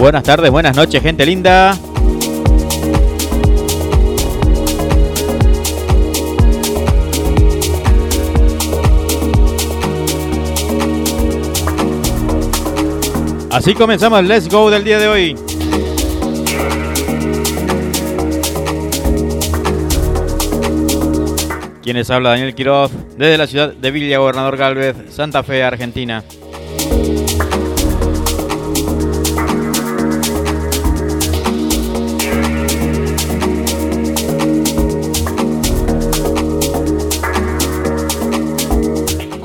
Buenas tardes, buenas noches, gente linda. Así comenzamos el Let's Go del día de hoy. Quienes habla Daniel Quiroz desde la ciudad de Villa Gobernador Galvez, Santa Fe, Argentina.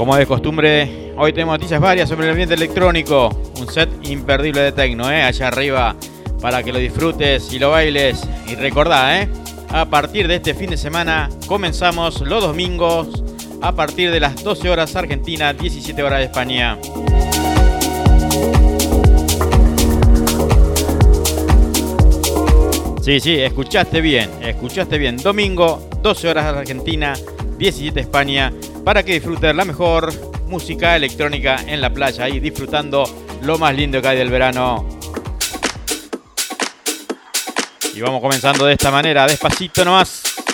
Como de costumbre, hoy tenemos noticias varias sobre el ambiente electrónico. Un set imperdible de tecno, ¿eh? allá arriba, para que lo disfrutes y lo bailes. Y recordá, ¿eh? a partir de este fin de semana comenzamos los domingos a partir de las 12 horas Argentina, 17 horas de España. Sí, sí, escuchaste bien, escuchaste bien. Domingo, 12 horas Argentina, 17 España para que disfruten la mejor música electrónica en la playa y disfrutando lo más lindo que hay del verano. Y vamos comenzando de esta manera, despacito nomás.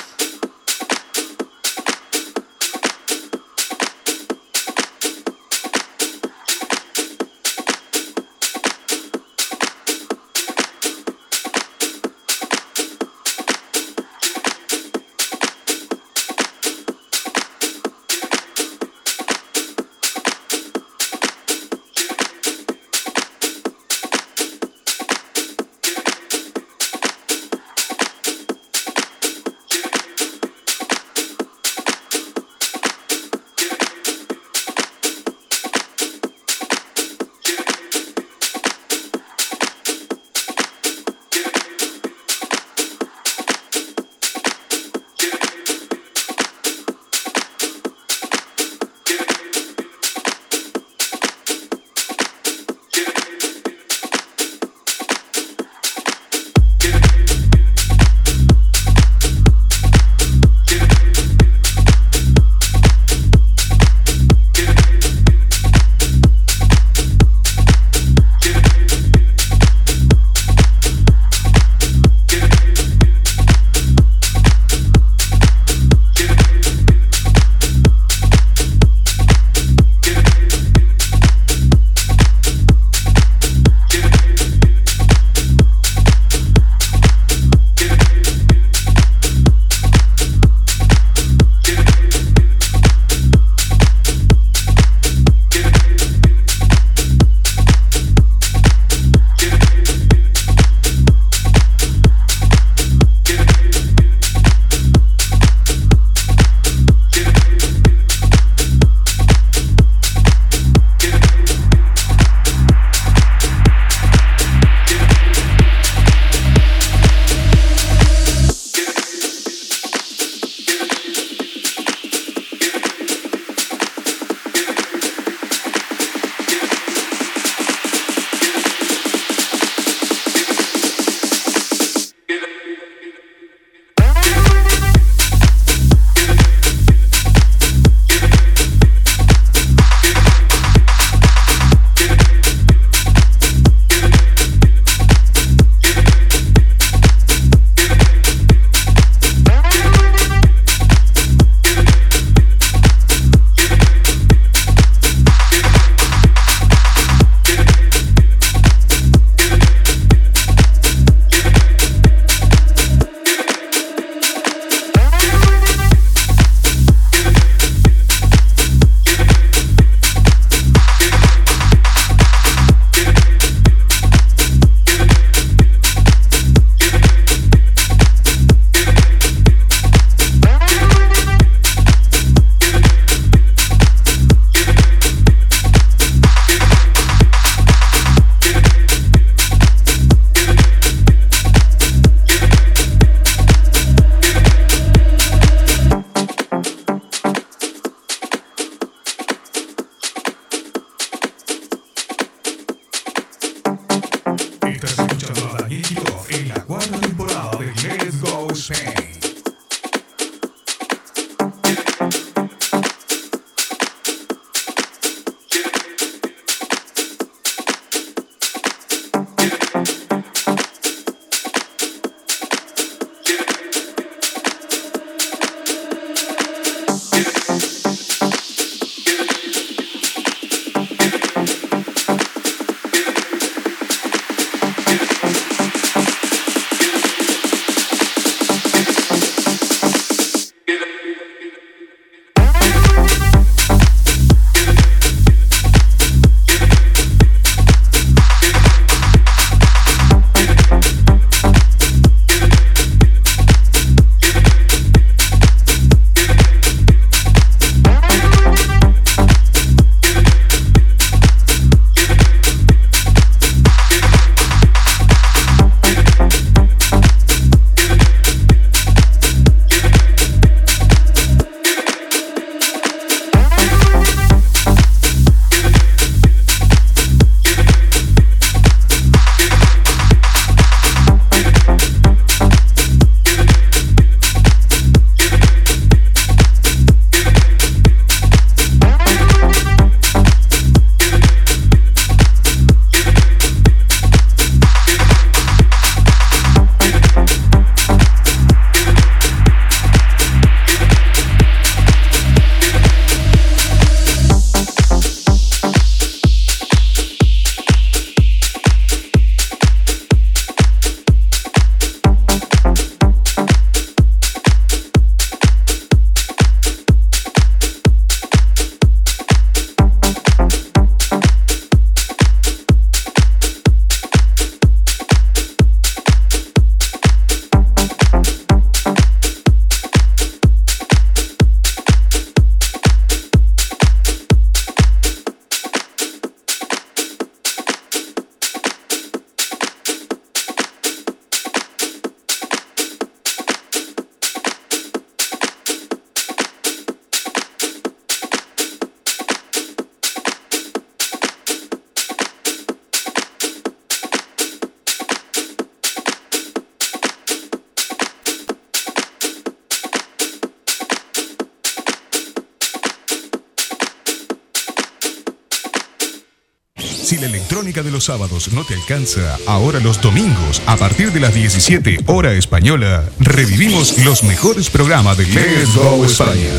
Si la electrónica de los sábados no te alcanza, ahora los domingos, a partir de las 17 hora española, revivimos los mejores programas de Let's Go España.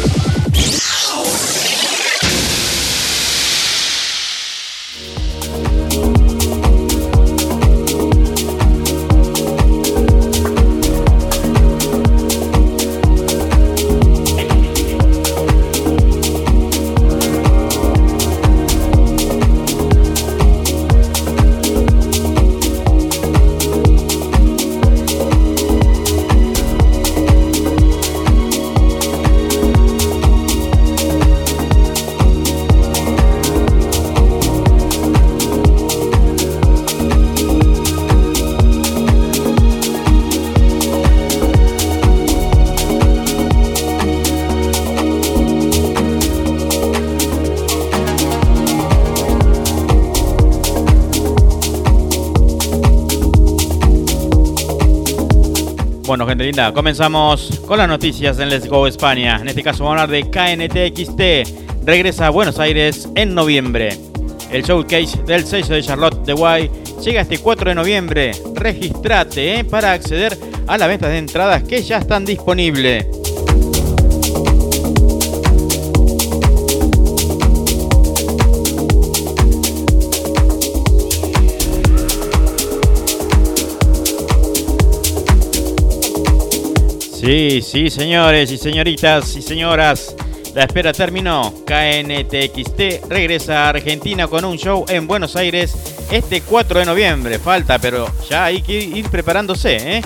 Comenzamos con las noticias en Let's Go España. En este caso vamos a hablar de KNTXT. Regresa a Buenos Aires en noviembre. El showcase del sello de Charlotte de Guay llega este 4 de noviembre. Registrate eh, para acceder a las ventas de entradas que ya están disponibles. Sí, sí, señores y señoritas y señoras. La espera terminó. KNTXT regresa a Argentina con un show en Buenos Aires este 4 de noviembre. Falta, pero ya hay que ir preparándose. ¿eh?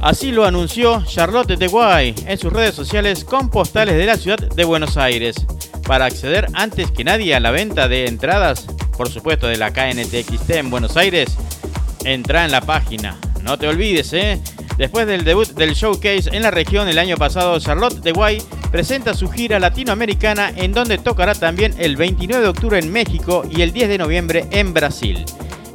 Así lo anunció Charlotte de Guay en sus redes sociales con postales de la ciudad de Buenos Aires. Para acceder antes que nadie a la venta de entradas, por supuesto de la KNTXT en Buenos Aires, entra en la página. No te olvides, ¿eh? Después del debut del showcase en la región el año pasado, Charlotte de presenta su gira latinoamericana en donde tocará también el 29 de octubre en México y el 10 de noviembre en Brasil.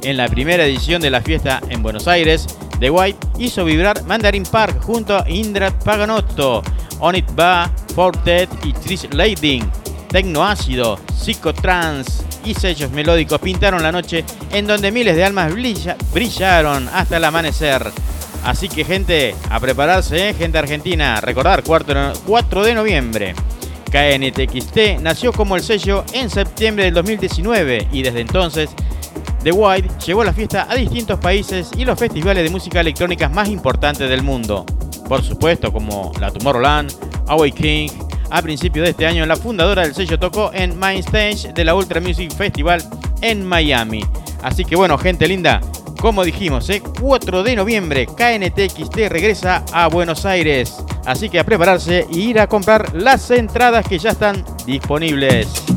En la primera edición de la fiesta en Buenos Aires, The White hizo vibrar Mandarin Park junto a Indra Paganotto, Onit Ba, Fortet y Trish Lading. Tecnoácido, psicotrans y sellos melódicos pintaron la noche en donde miles de almas brillaron hasta el amanecer. Así que gente, a prepararse, ¿eh? gente argentina. Recordar, 4 de noviembre. KNTXT nació como el sello en septiembre del 2019 y desde entonces The White llevó la fiesta a distintos países y los festivales de música electrónica más importantes del mundo. Por supuesto, como la Tomorrowland, King. A principios de este año, la fundadora del sello tocó en Main Stage de la Ultra Music Festival en Miami. Así que bueno, gente linda, como dijimos, ¿eh? 4 de noviembre, KNTXT regresa a Buenos Aires. Así que a prepararse y ir a comprar las entradas que ya están disponibles.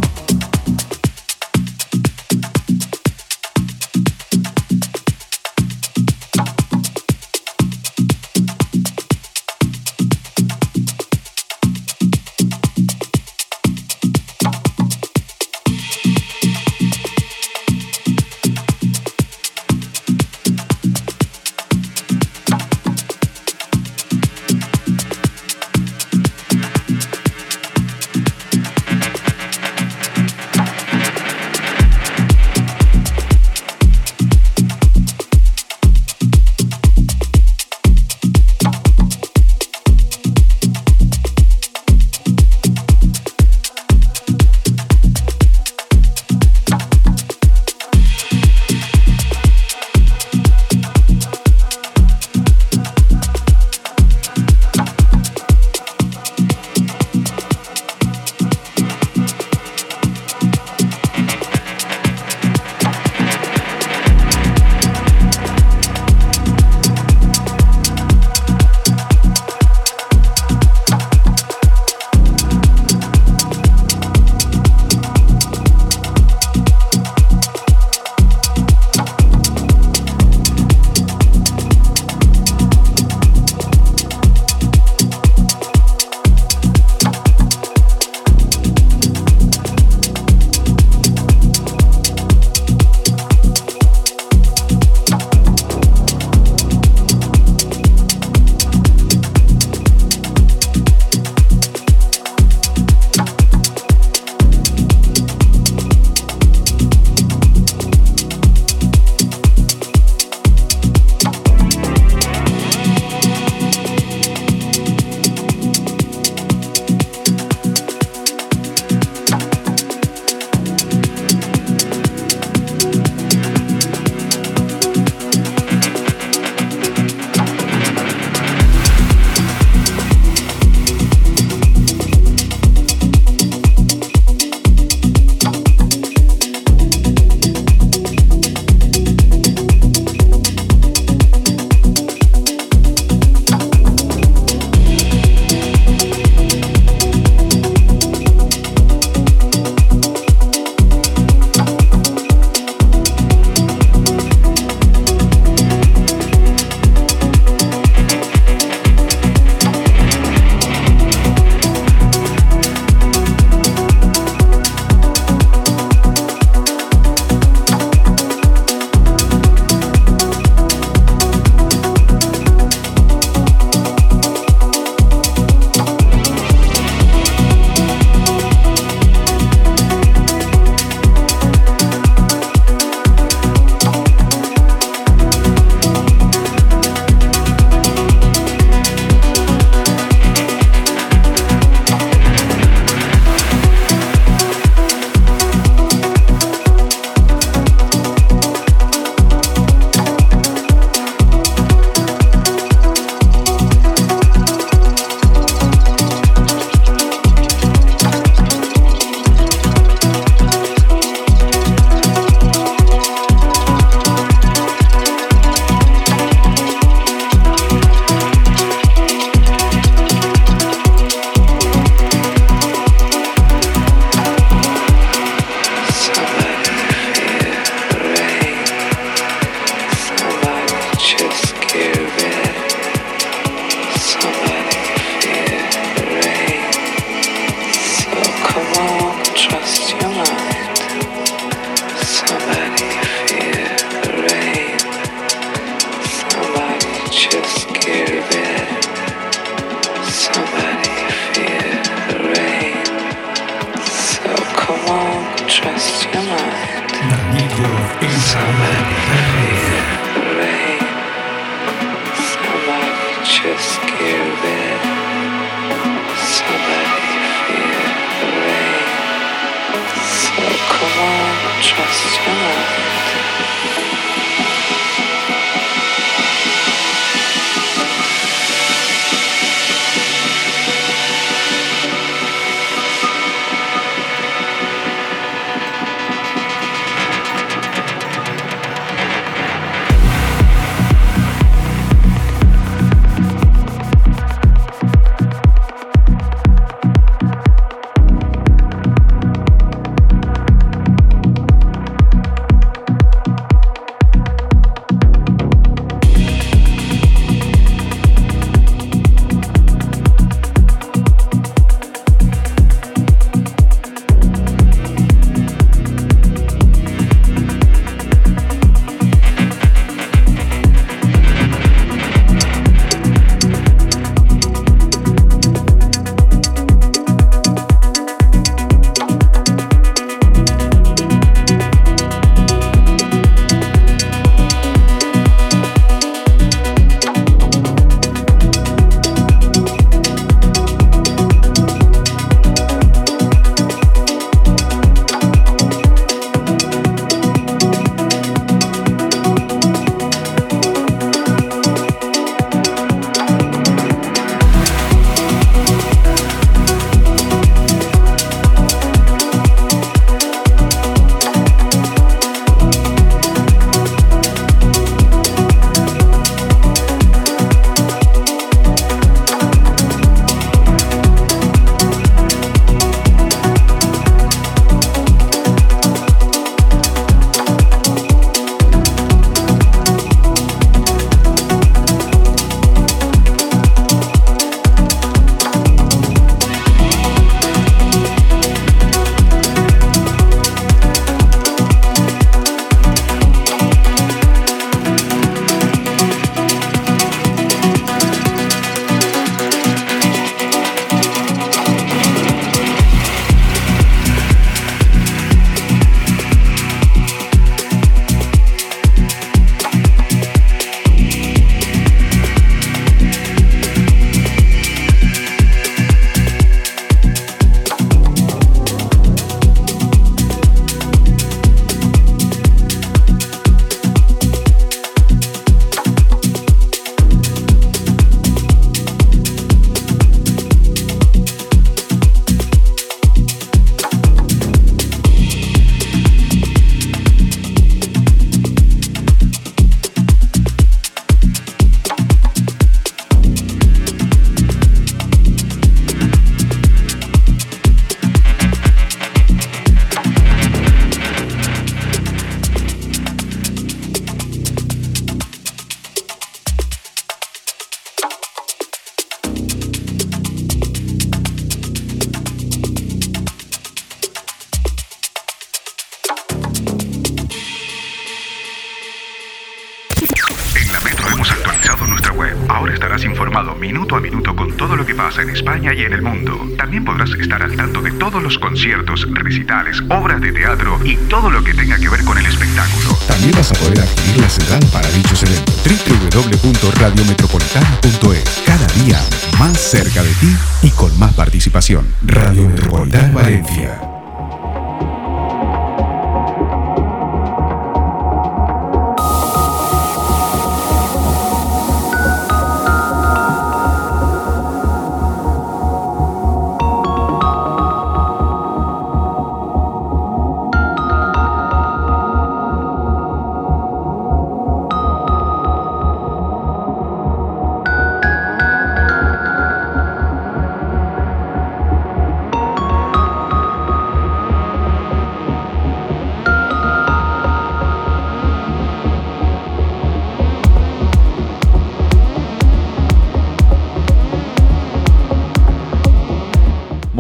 Radio Metropolitana Valencia.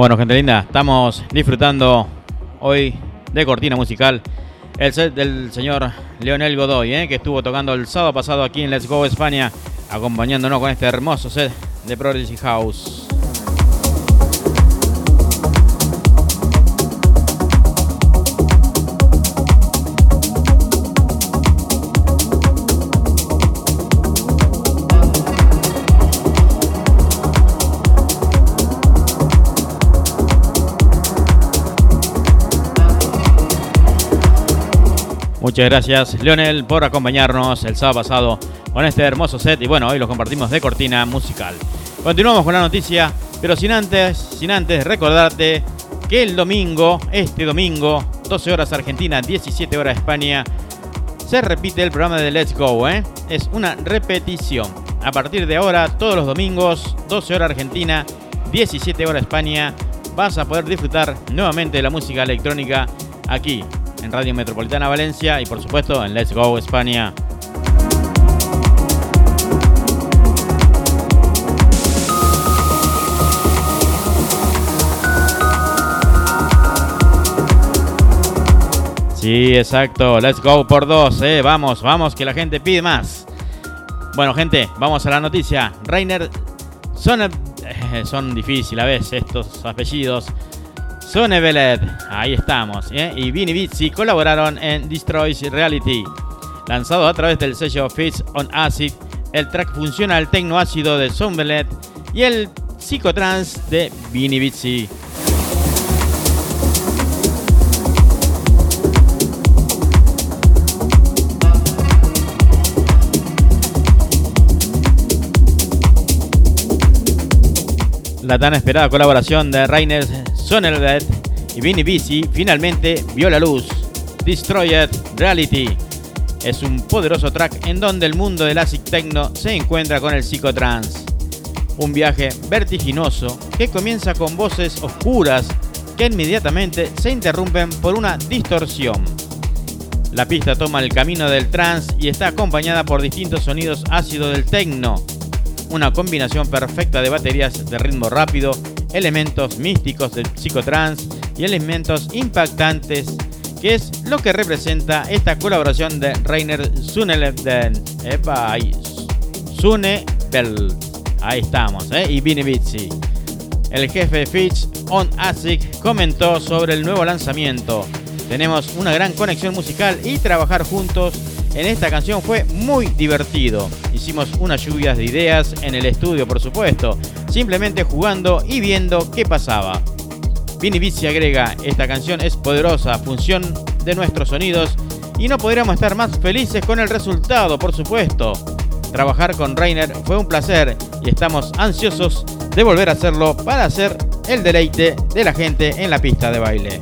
Bueno, gente linda, estamos disfrutando hoy de cortina musical el set del señor Leonel Godoy, ¿eh? que estuvo tocando el sábado pasado aquí en Let's Go España acompañándonos con este hermoso set de Prodigy House. Muchas gracias, Leonel, por acompañarnos el sábado pasado con este hermoso set. Y bueno, hoy lo compartimos de cortina musical. Continuamos con la noticia, pero sin antes, sin antes recordarte que el domingo, este domingo, 12 horas Argentina, 17 horas España, se repite el programa de Let's Go. ¿eh? Es una repetición. A partir de ahora, todos los domingos, 12 horas Argentina, 17 horas España, vas a poder disfrutar nuevamente de la música electrónica aquí en Radio Metropolitana Valencia y por supuesto en Let's Go España. Sí, exacto. Let's go por dos, eh. Vamos, vamos, que la gente pide más. Bueno, gente, vamos a la noticia. Rainer son, son difíciles a veces estos apellidos. Sonevelet, ahí estamos, ¿eh? y Vinny colaboraron en Destroys Reality. Lanzado a través del sello Fits on Acid, el track funciona al tecno ácido de Sonevelet y el psicotrans de Vinny. La tan esperada colaboración de Rainer Sonnerbet y Vinny Busy finalmente vio la luz. Destroyed Reality es un poderoso track en donde el mundo del acid techno se encuentra con el psicotrance. Un viaje vertiginoso que comienza con voces oscuras que inmediatamente se interrumpen por una distorsión. La pista toma el camino del trance y está acompañada por distintos sonidos ácidos del techno. Una combinación perfecta de baterías de ritmo rápido elementos místicos del psicotrans y elementos impactantes, que es lo que representa esta colaboración de Rainer Sunelevden. Epa, ahí. Ahí estamos, ¿eh? Y Vinny Bizzi. El jefe Fitch on ASIC comentó sobre el nuevo lanzamiento. Tenemos una gran conexión musical y trabajar juntos en esta canción fue muy divertido. Hicimos unas lluvias de ideas en el estudio, por supuesto, simplemente jugando y viendo qué pasaba. Vinny Bizzi agrega, esta canción es poderosa, función de nuestros sonidos y no podríamos estar más felices con el resultado, por supuesto. Trabajar con Rainer fue un placer y estamos ansiosos de volver a hacerlo para hacer el deleite de la gente en la pista de baile.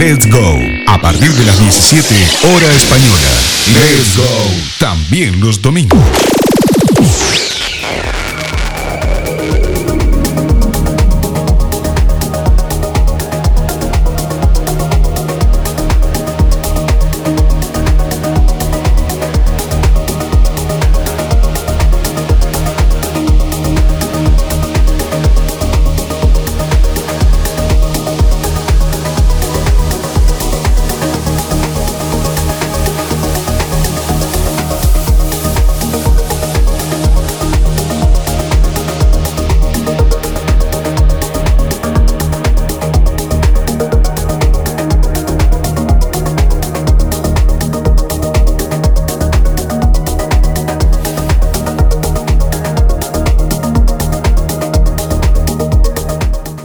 Let's Go a partir de las 17 hora española. Let's Go también los domingos.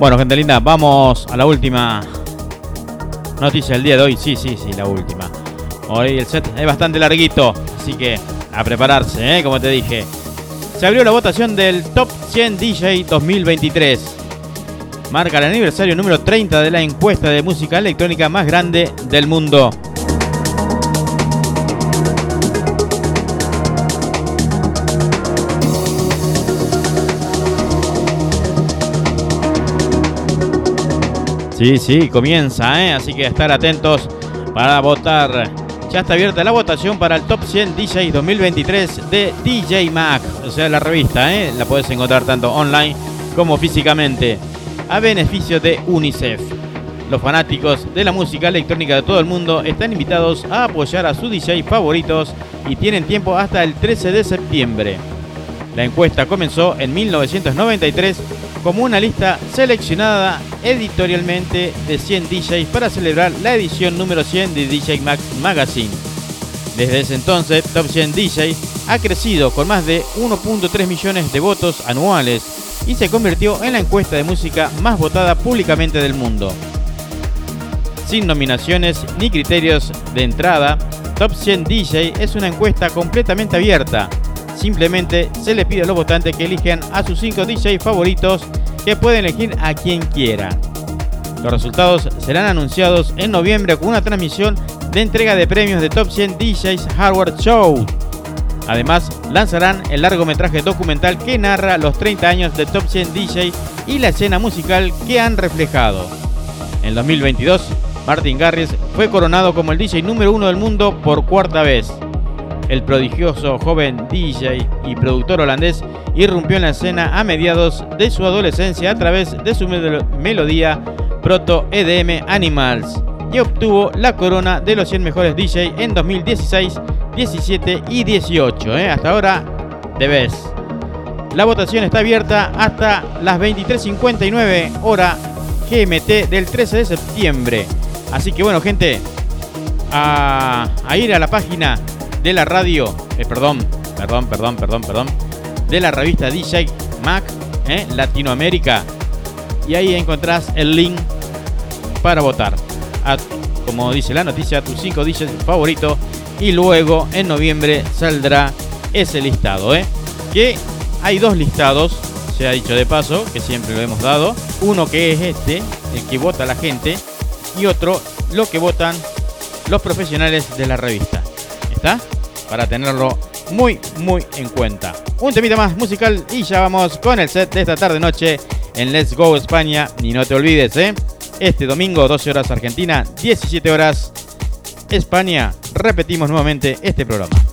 Bueno, gente linda, vamos a la última noticia del día de hoy. Sí, sí, sí, la última. Hoy el set es bastante larguito, así que a prepararse, ¿eh? como te dije. Se abrió la votación del Top 100 DJ 2023. Marca el aniversario número 30 de la encuesta de música electrónica más grande del mundo. Sí, sí, comienza, ¿eh? así que estar atentos para votar. Ya está abierta la votación para el Top 100 DJ 2023 de DJ Mac, o sea, la revista, ¿eh? la puedes encontrar tanto online como físicamente, a beneficio de UNICEF. Los fanáticos de la música electrónica de todo el mundo están invitados a apoyar a sus DJ favoritos y tienen tiempo hasta el 13 de septiembre. La encuesta comenzó en 1993 como una lista seleccionada editorialmente de 100 DJs para celebrar la edición número 100 de DJ Max Magazine. Desde ese entonces, Top 100 DJ ha crecido con más de 1.3 millones de votos anuales y se convirtió en la encuesta de música más votada públicamente del mundo. Sin nominaciones ni criterios de entrada, Top 100 DJ es una encuesta completamente abierta Simplemente se le pide a los votantes que elijan a sus 5 DJs favoritos que pueden elegir a quien quiera. Los resultados serán anunciados en noviembre con una transmisión de entrega de premios de Top 100 DJs Hardware Show. Además, lanzarán el largometraje documental que narra los 30 años de Top 100 DJs y la escena musical que han reflejado. En 2022, Martin Garrix fue coronado como el DJ número uno del mundo por cuarta vez. El prodigioso joven DJ y productor holandés irrumpió en la escena a mediados de su adolescencia a través de su melodía proto EDM Animals y obtuvo la corona de los 100 mejores DJ en 2016, 17 y 18. ¿eh? Hasta ahora, de La votación está abierta hasta las 23.59 hora GMT del 13 de septiembre. Así que bueno, gente, a ir a la página de la radio, eh, perdón, perdón, perdón, perdón, perdón, de la revista DJ Mac eh, Latinoamérica. Y ahí encontrás el link para votar. A, como dice la noticia, a tus 5 DJs favoritos. Y luego en noviembre saldrá ese listado. Eh, que hay dos listados, se ha dicho de paso, que siempre lo hemos dado. Uno que es este, el que vota la gente. Y otro, lo que votan los profesionales de la revista. ¿Está? Para tenerlo muy, muy en cuenta. Un temita más musical y ya vamos con el set de esta tarde noche en Let's Go España. Y no te olvides, ¿eh? Este domingo, 12 horas Argentina, 17 horas España. Repetimos nuevamente este programa.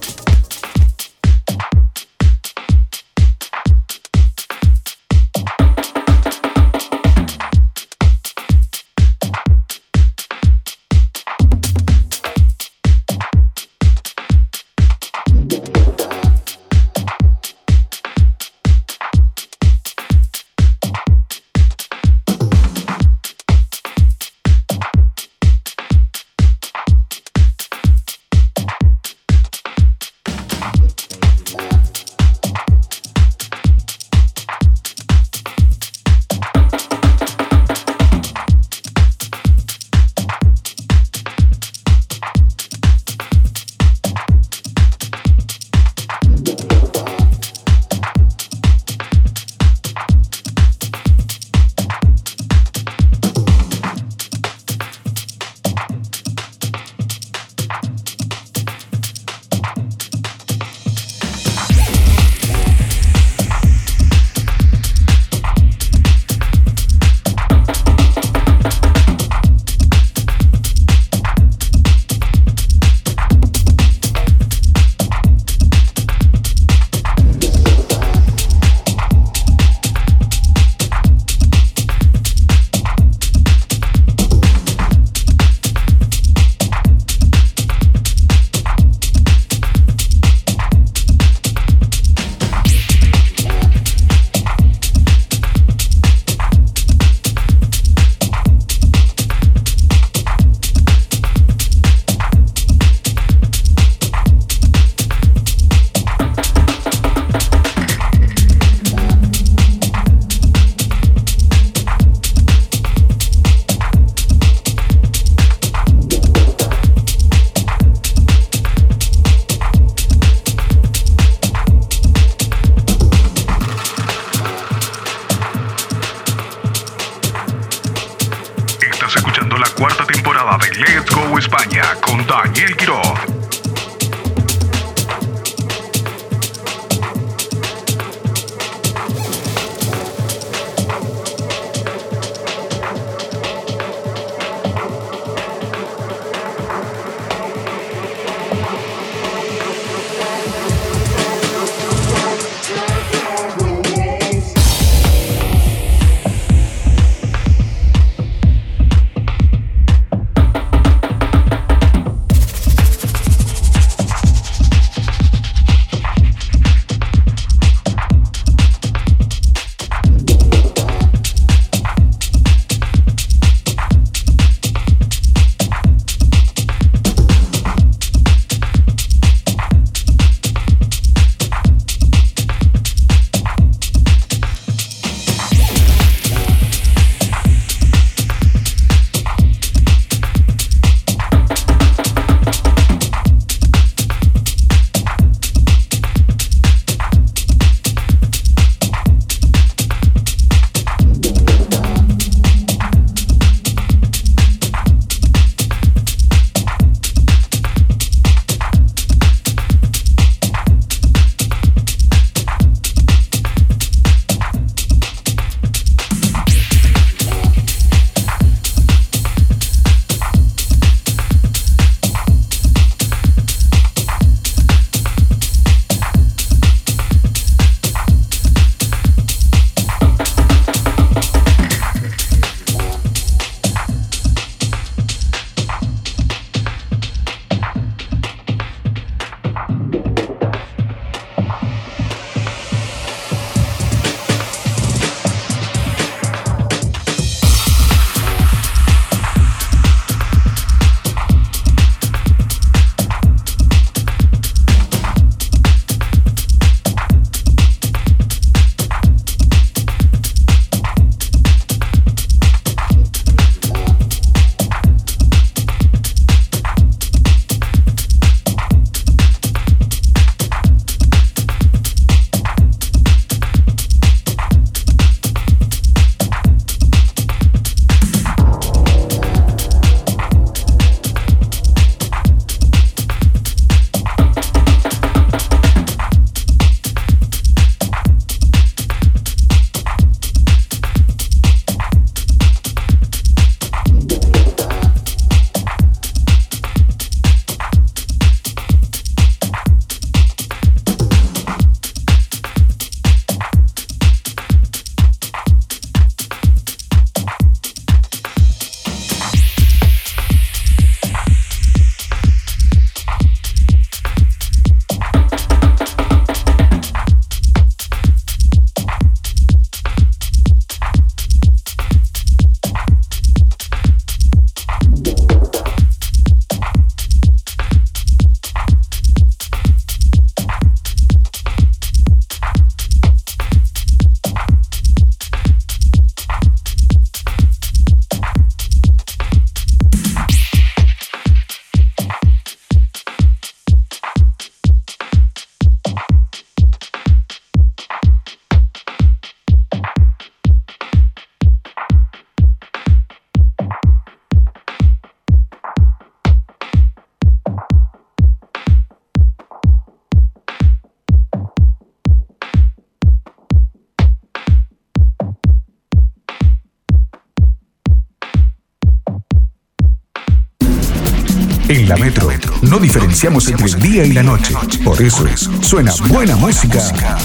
No diferenciamos entre el día y la noche. Por eso es, suena buena música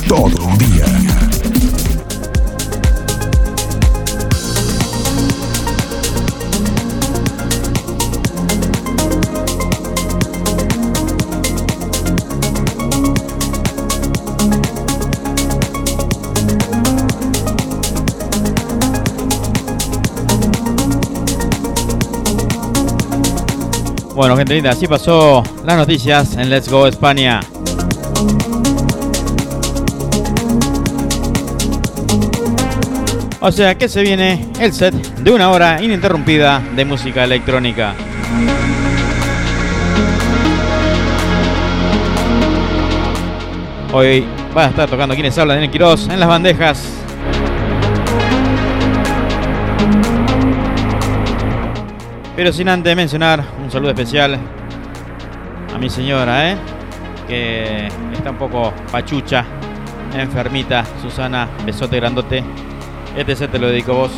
todo un día. Bueno, gente linda, así pasó las noticias en Let's Go España. O sea que se viene el set de una hora ininterrumpida de música electrónica. Hoy va a estar tocando quienes hablan en Quiroz en las bandejas Pero sin antes mencionar un saludo especial a mi señora, ¿eh? que está un poco pachucha, enfermita. Susana, besote grandote. Este set te lo dedico a vos.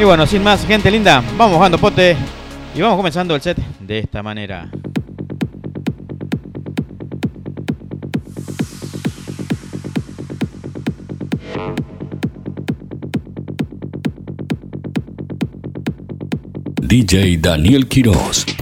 Y bueno, sin más, gente linda, vamos jugando pote y vamos comenzando el set de esta manera. DJ Daniel Quiroz.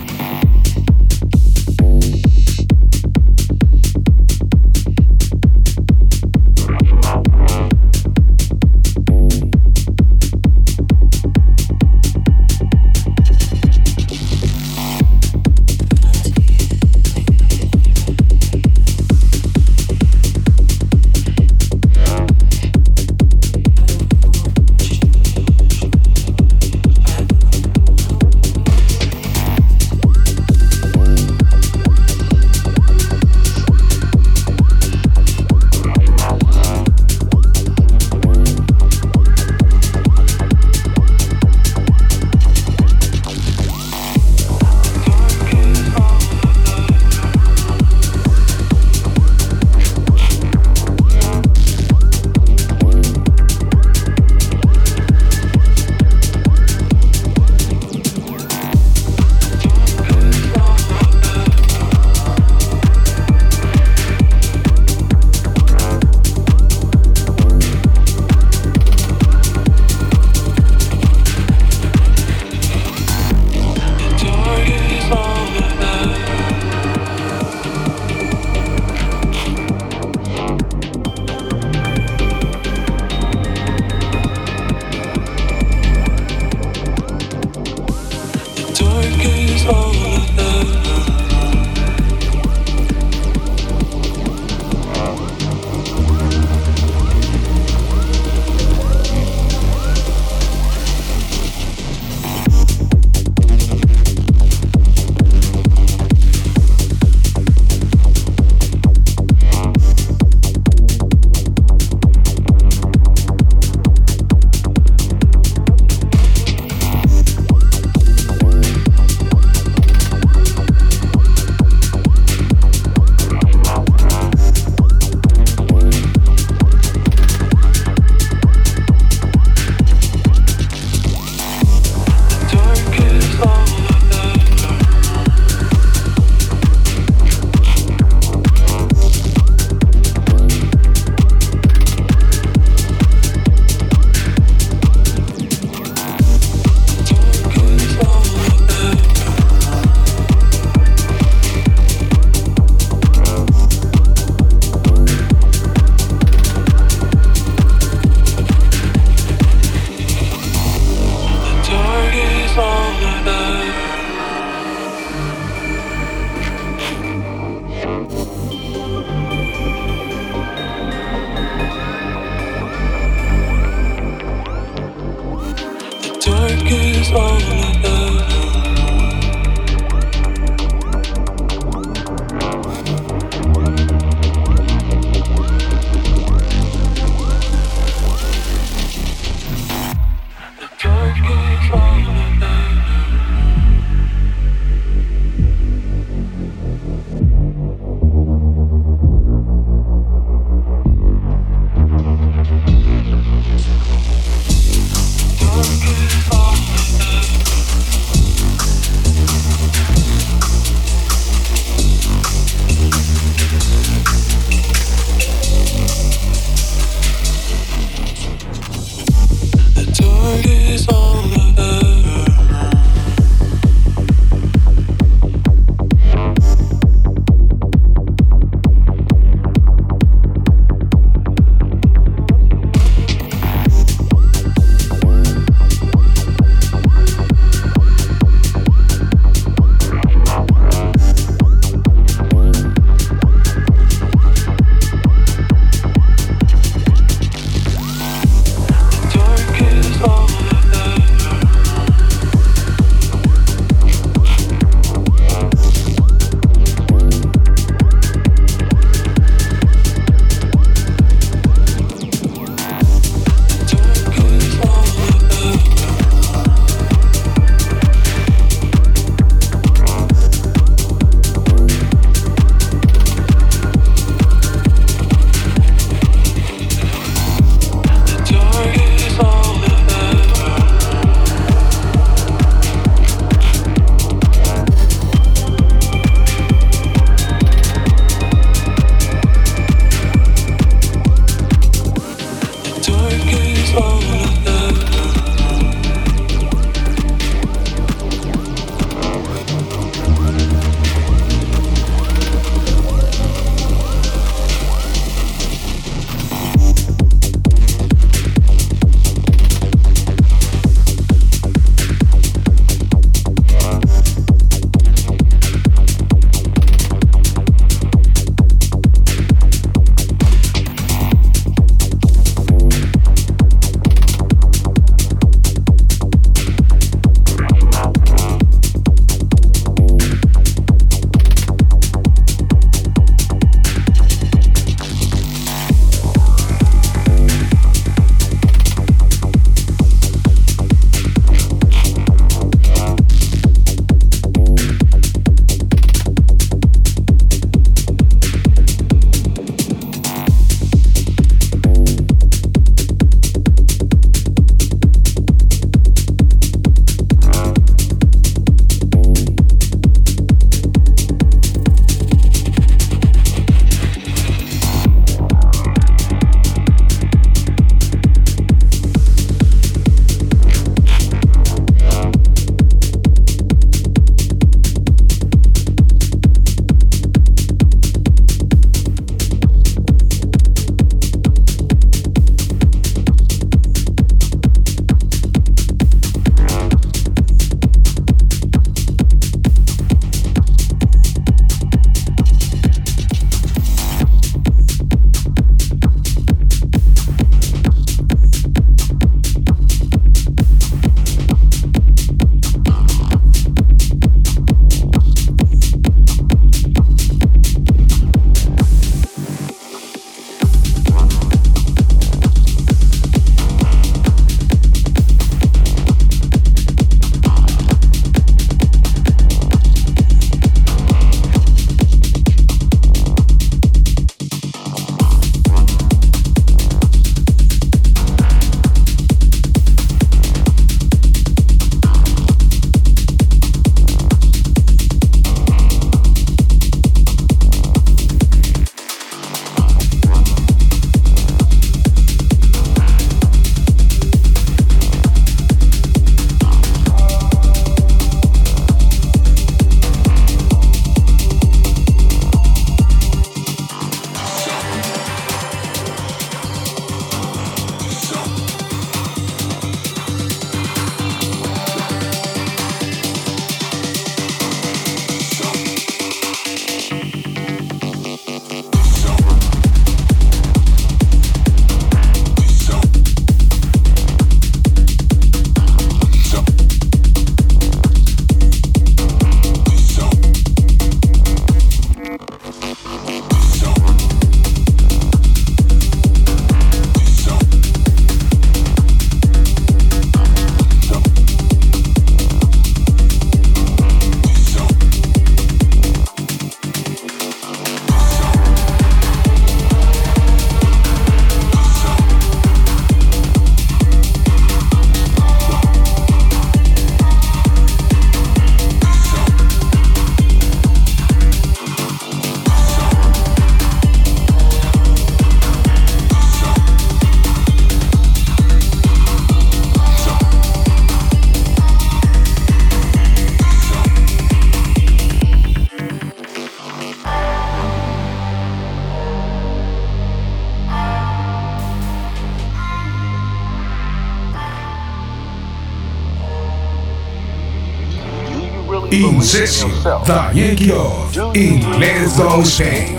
Incesio, Daniel Quiroz y Let's Go Say.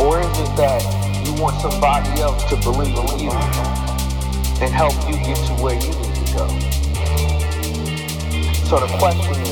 Or is it that you want somebody else to believe in you and help you get to where you need to go? So the question is,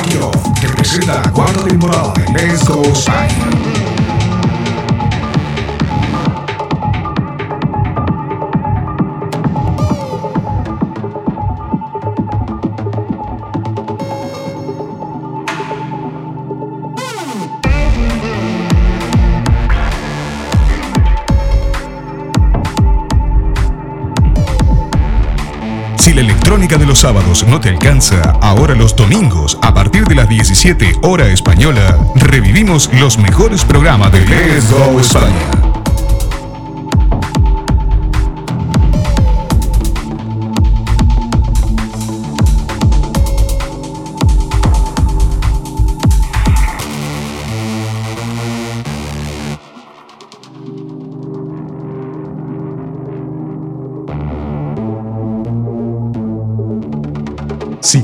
Off te presenta la cuarta Let's Go. Electrónica de los sábados no te alcanza, ahora los domingos, a partir de las 17 hora española, revivimos los mejores programas de Let's España.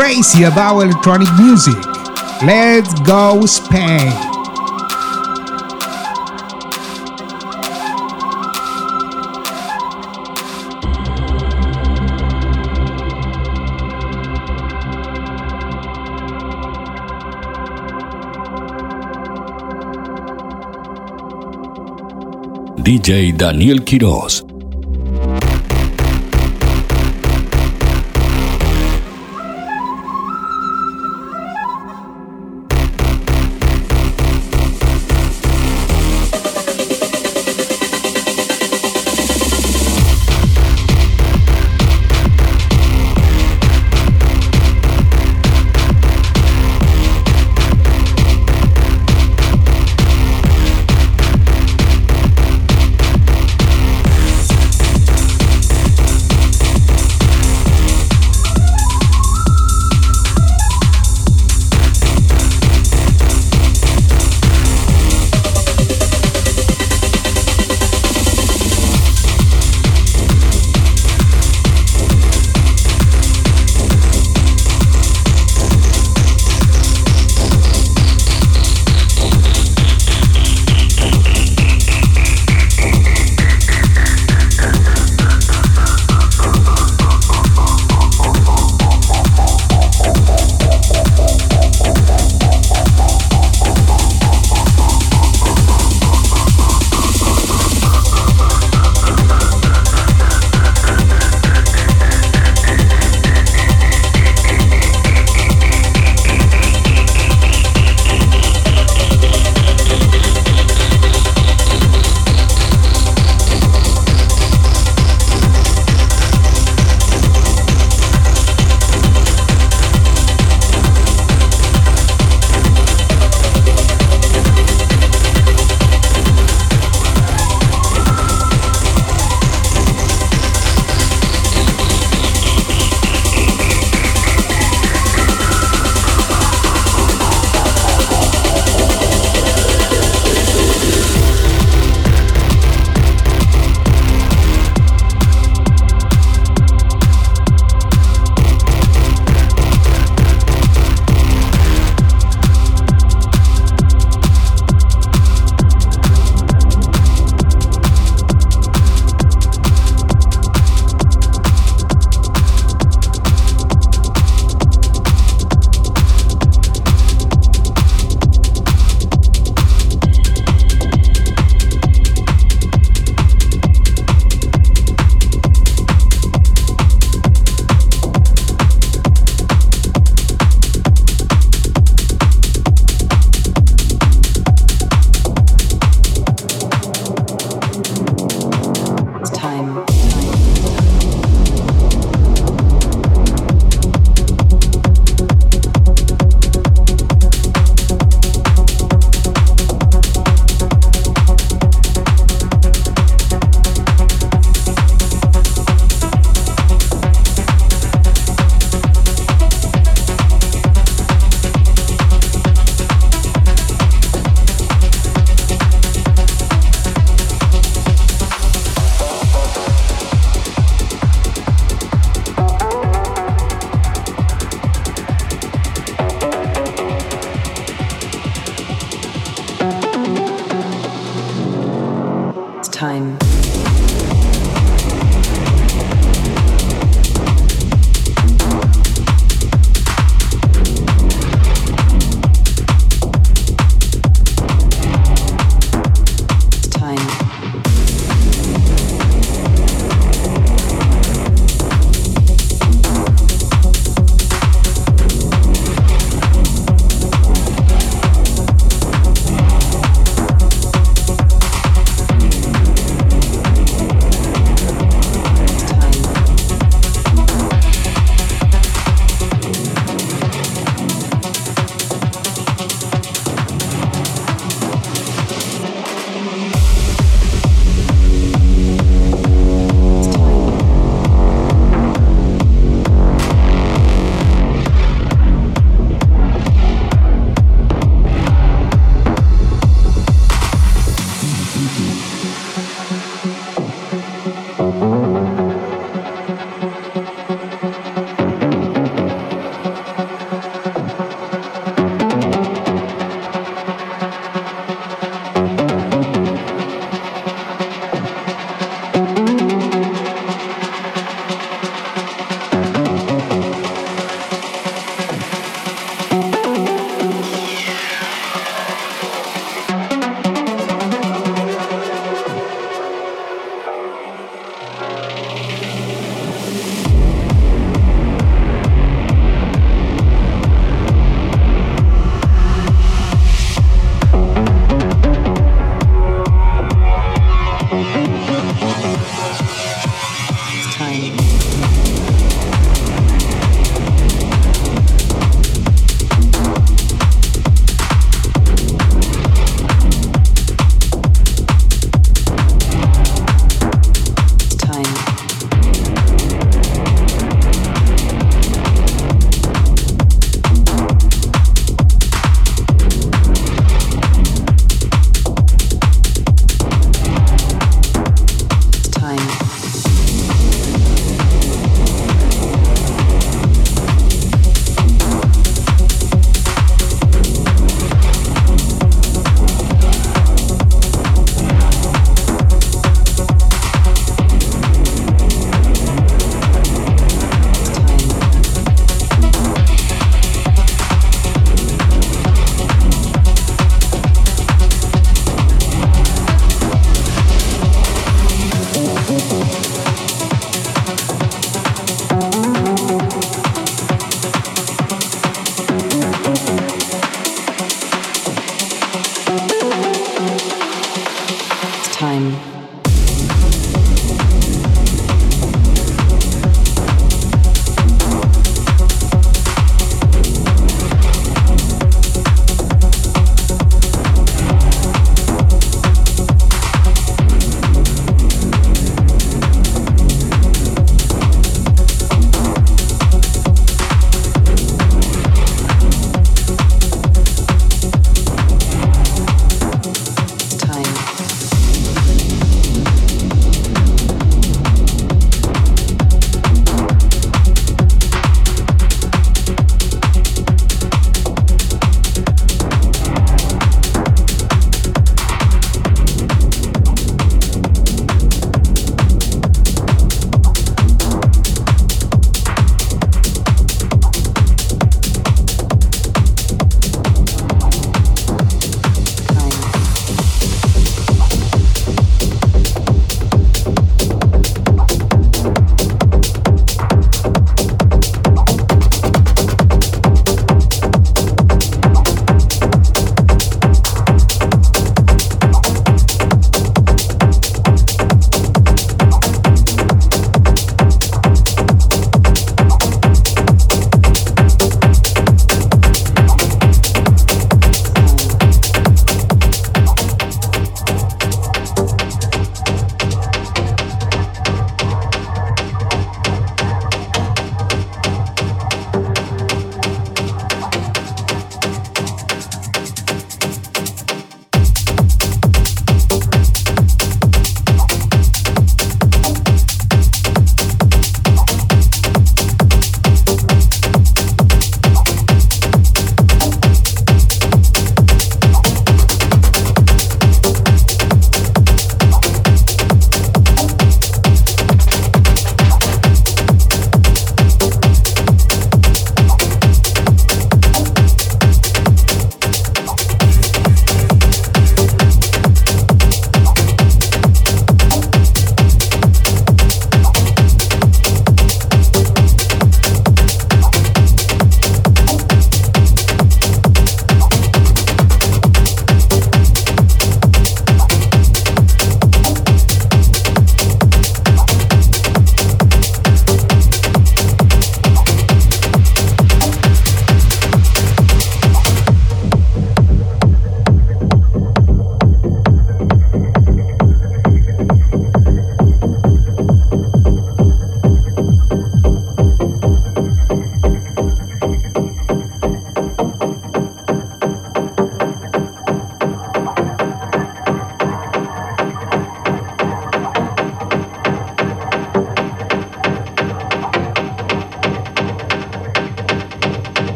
Crazy about electronic music. Let's go Spain. DJ Daniel Quiroz.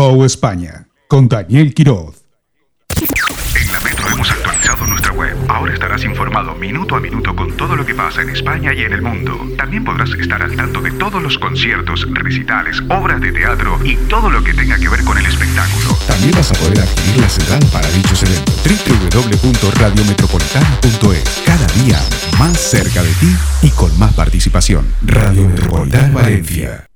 Go España con Daniel Quiroz. En la Metro hemos actualizado nuestra web. Ahora estarás informado minuto a minuto con todo lo que pasa en España y en el mundo. También podrás estar al tanto de todos los conciertos, recitales, obras de teatro y todo lo que tenga que ver con el espectáculo. También vas a poder adquirir la señal para dichos eventos. www.radiometropolitana.es Cada día más cerca de ti y con más participación. Radio Metropolitana Valencia.